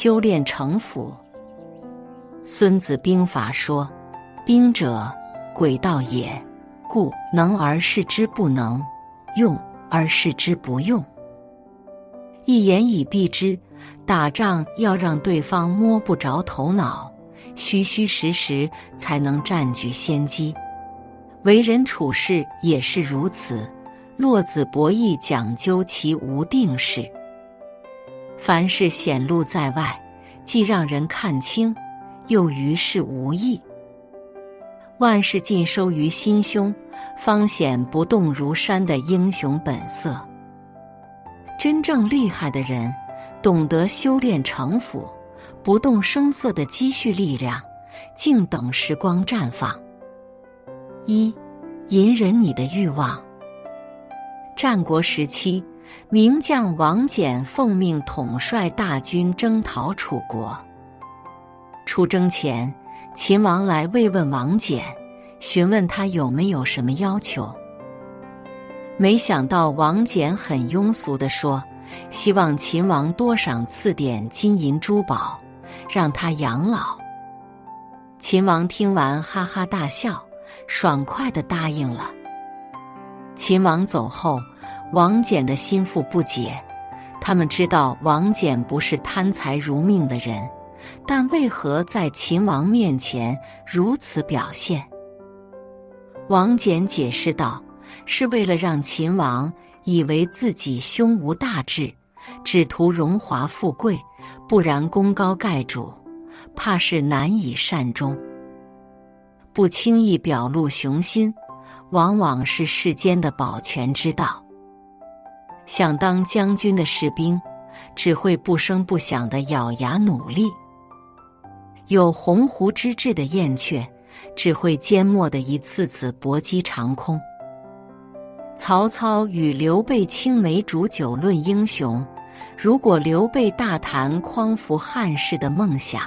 修炼城府。孙子兵法说：“兵者，诡道也，故能而示之不能，用而示之不用。一言以蔽之，打仗要让对方摸不着头脑，虚虚实实才能占据先机。为人处事也是如此，落子博弈讲究其无定式。凡事显露在外，既让人看清。”又于事无益，万事尽收于心胸，方显不动如山的英雄本色。真正厉害的人，懂得修炼城府，不动声色的积蓄力量，静等时光绽放。一，隐忍你的欲望。战国时期，名将王翦奉命统帅大军征讨楚国。出征前，秦王来慰问王翦，询问他有没有什么要求。没想到王翦很庸俗地说：“希望秦王多赏赐点金银珠宝，让他养老。”秦王听完哈哈大笑，爽快地答应了。秦王走后，王翦的心腹不解，他们知道王翦不是贪财如命的人。但为何在秦王面前如此表现？王翦解释道：“是为了让秦王以为自己胸无大志，只图荣华富贵，不然功高盖主，怕是难以善终。不轻易表露雄心，往往是世间的保全之道。想当将军的士兵，只会不声不响的咬牙努力。”有鸿鹄之志的燕雀，只会缄默的一次次搏击长空。曹操与刘备青梅煮酒论英雄，如果刘备大谈匡扶汉室的梦想，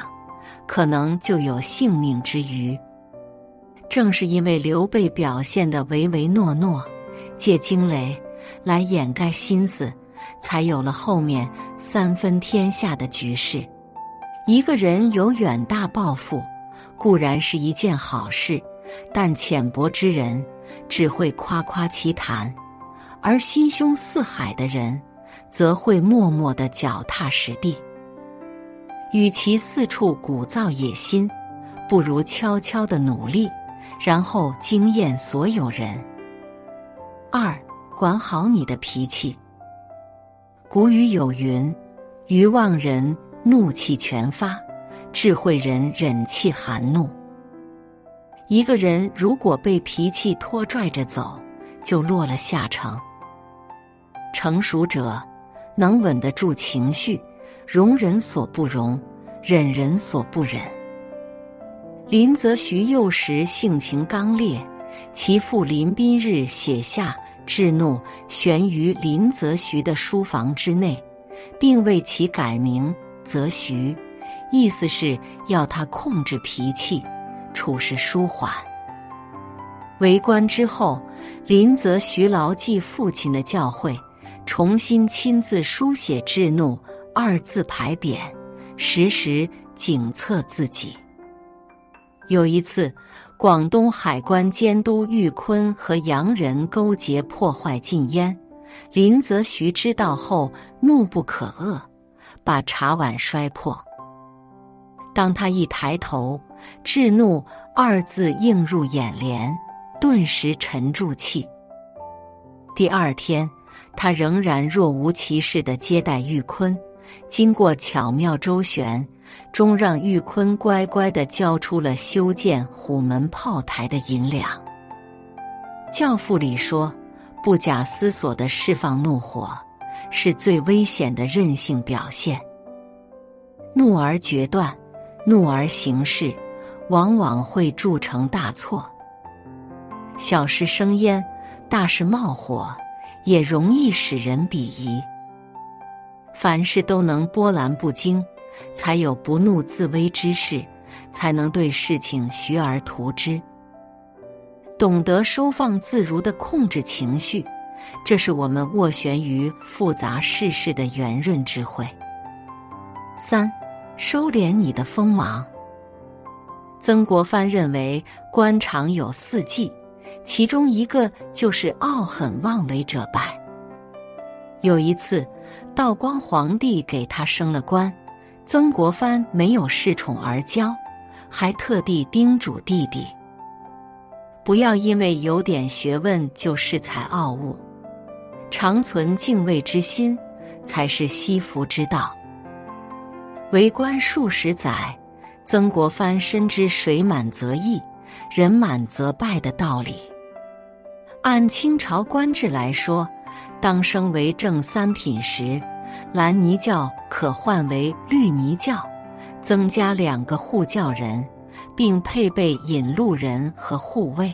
可能就有性命之虞。正是因为刘备表现的唯唯诺诺，借惊雷来掩盖心思，才有了后面三分天下的局势。一个人有远大抱负，固然是一件好事，但浅薄之人只会夸夸其谈，而心胸似海的人，则会默默的脚踏实地。与其四处鼓噪野心，不如悄悄的努力，然后惊艳所有人。二，管好你的脾气。古语有云：“愚妄人。”怒气全发，智慧人忍气含怒。一个人如果被脾气拖拽着走，就落了下乘。成熟者能稳得住情绪，容人所不容，忍人所不忍。林则徐幼时性情刚烈，其父林宾日写下“制怒”悬于林则徐的书房之内，并为其改名。则徐，意思是要他控制脾气，处事舒缓。为官之后，林则徐牢记父亲的教诲，重新亲自书写“制怒”二字牌匾，时时警策自己。有一次，广东海关监督玉坤和洋人勾结破坏禁烟，林则徐知道后怒不可遏。把茶碗摔破。当他一抬头，“制怒”二字映入眼帘，顿时沉住气。第二天，他仍然若无其事的接待玉坤，经过巧妙周旋，终让玉坤乖乖的交出了修建虎门炮台的银两。教父里说：“不假思索的释放怒火，是最危险的任性表现。怒而决断，怒而行事，往往会铸成大错。小事生烟，大事冒火，也容易使人鄙夷。”凡事都能波澜不惊，才有不怒自威之势，才能对事情学而图之，懂得收放自如的控制情绪，这是我们斡旋于复杂世事的圆润智慧。三，收敛你的锋芒。曾国藩认为官场有四忌，其中一个就是傲狠妄为者败。有一次。道光皇帝给他升了官，曾国藩没有恃宠而骄，还特地叮嘱弟弟：不要因为有点学问就恃才傲物，常存敬畏之心，才是惜福之道。为官数十载，曾国藩深知水满则溢，人满则败的道理。按清朝官制来说。当升为正三品时，蓝泥轿可换为绿泥轿，增加两个护轿人，并配备引路人和护卫。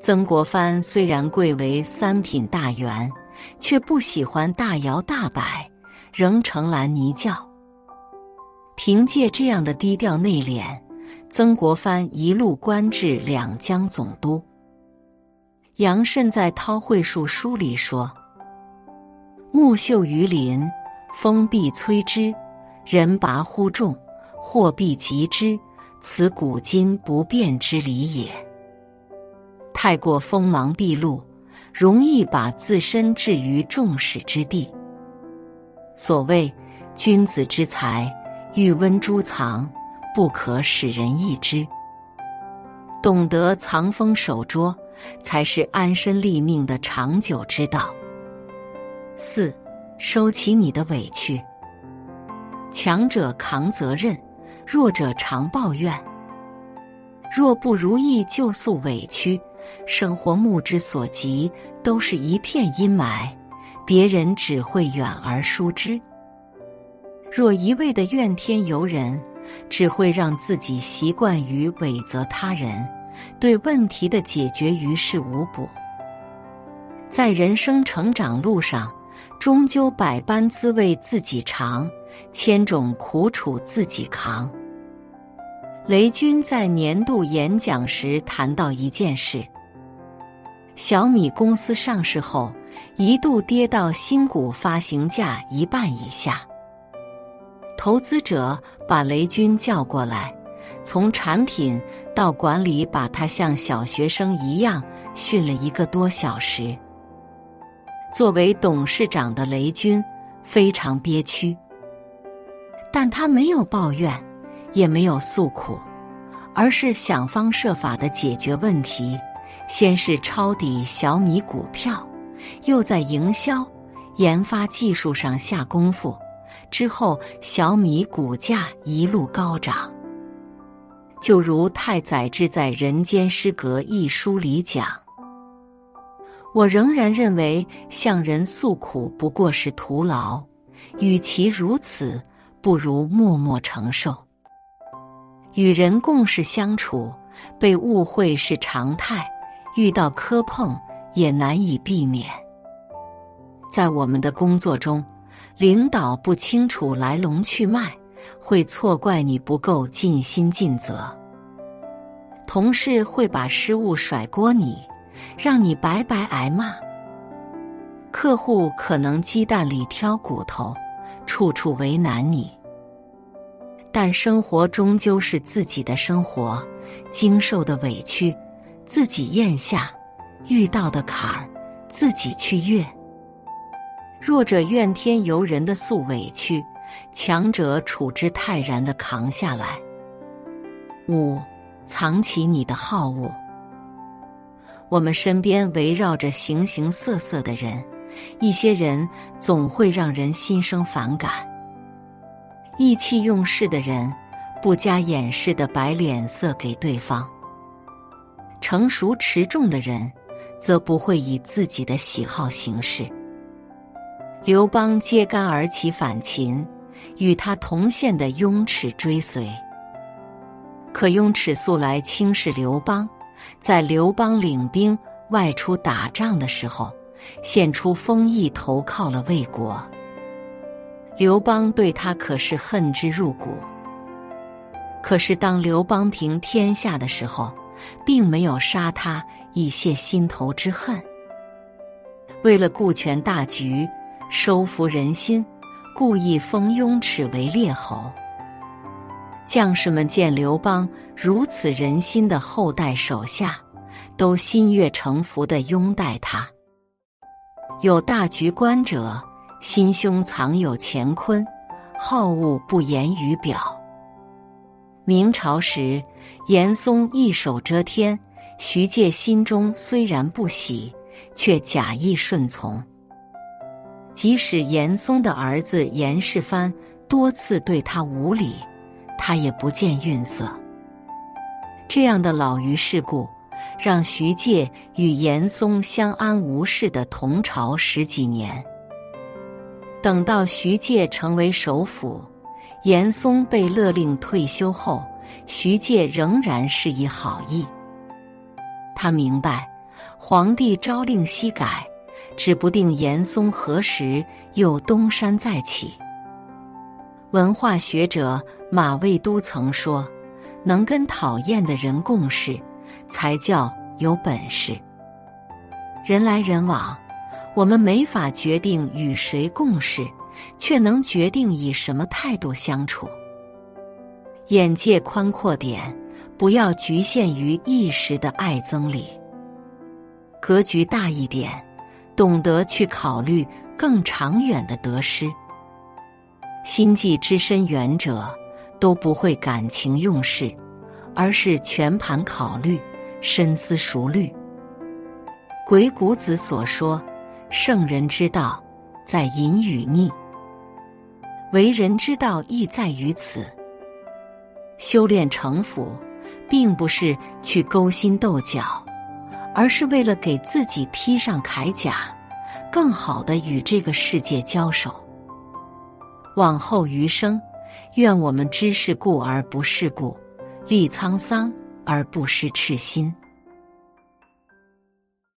曾国藩虽然贵为三品大员，却不喜欢大摇大摆，仍乘蓝泥轿。凭借这样的低调内敛，曾国藩一路官至两江总督。杨慎在《韬晦术》书里说：“木秀于林，风必摧之；人拔乎众，祸必及之。此古今不变之理也。太过锋芒毕露，容易把自身置于众矢之的。所谓君子之才，欲温诸藏，不可使人易之。懂得藏锋守拙。”才是安身立命的长久之道。四，收起你的委屈。强者扛责任，弱者常抱怨。若不如意就诉委屈，生活目之所及都是一片阴霾，别人只会远而疏之。若一味的怨天尤人，只会让自己习惯于委责他人。对问题的解决于事无补，在人生成长路上，终究百般滋味自己尝，千种苦楚自己扛。雷军在年度演讲时谈到一件事：小米公司上市后，一度跌到新股发行价一半以下，投资者把雷军叫过来。从产品到管理，把他像小学生一样训了一个多小时。作为董事长的雷军非常憋屈，但他没有抱怨，也没有诉苦，而是想方设法的解决问题。先是抄底小米股票，又在营销、研发技术上下功夫，之后小米股价一路高涨。就如太宰治在《人间失格》一书里讲，我仍然认为向人诉苦不过是徒劳，与其如此，不如默默承受。与人共事相处，被误会是常态，遇到磕碰也难以避免。在我们的工作中，领导不清楚来龙去脉。会错怪你不够尽心尽责，同事会把失误甩锅你，让你白白挨骂。客户可能鸡蛋里挑骨头，处处为难你。但生活终究是自己的生活，经受的委屈自己咽下，遇到的坎儿自己去越。弱者怨天尤人的诉委屈。强者处之泰然的扛下来。五，藏起你的好恶。我们身边围绕着形形色色的人，一些人总会让人心生反感。意气用事的人，不加掩饰的摆脸色给对方；成熟持重的人，则不会以自己的喜好行事。刘邦揭竿而起反秦，与他同县的雍齿追随。可雍齿素来轻视刘邦，在刘邦领兵外出打仗的时候，献出封邑投靠了魏国。刘邦对他可是恨之入骨。可是当刘邦平天下的时候，并没有杀他以泄心头之恨。为了顾全大局。收服人心，故意封雍齿为列侯。将士们见刘邦如此仁心的厚待手下，都心悦诚服的拥戴他。有大局观者，心胸藏有乾坤，好恶不言于表。明朝时，严嵩一手遮天，徐介心中虽然不喜，却假意顺从。即使严嵩的儿子严世蕃多次对他无礼，他也不见愠色。这样的老于世故，让徐介与严嵩相安无事的同朝十几年。等到徐介成为首辅，严嵩被勒令退休后，徐介仍然是以好意。他明白，皇帝朝令夕改。指不定严嵩何时又东山再起。文化学者马未都曾说：“能跟讨厌的人共事，才叫有本事。”人来人往，我们没法决定与谁共事，却能决定以什么态度相处。眼界宽阔点，不要局限于一时的爱憎里；格局大一点。懂得去考虑更长远的得失，心计之深远者都不会感情用事，而是全盘考虑、深思熟虑。鬼谷子所说：“圣人之道，在隐与匿；为人之道，亦在于此。”修炼城府，并不是去勾心斗角。而是为了给自己披上铠甲，更好的与这个世界交手。往后余生，愿我们知世故而不世故，历沧桑而不失赤心。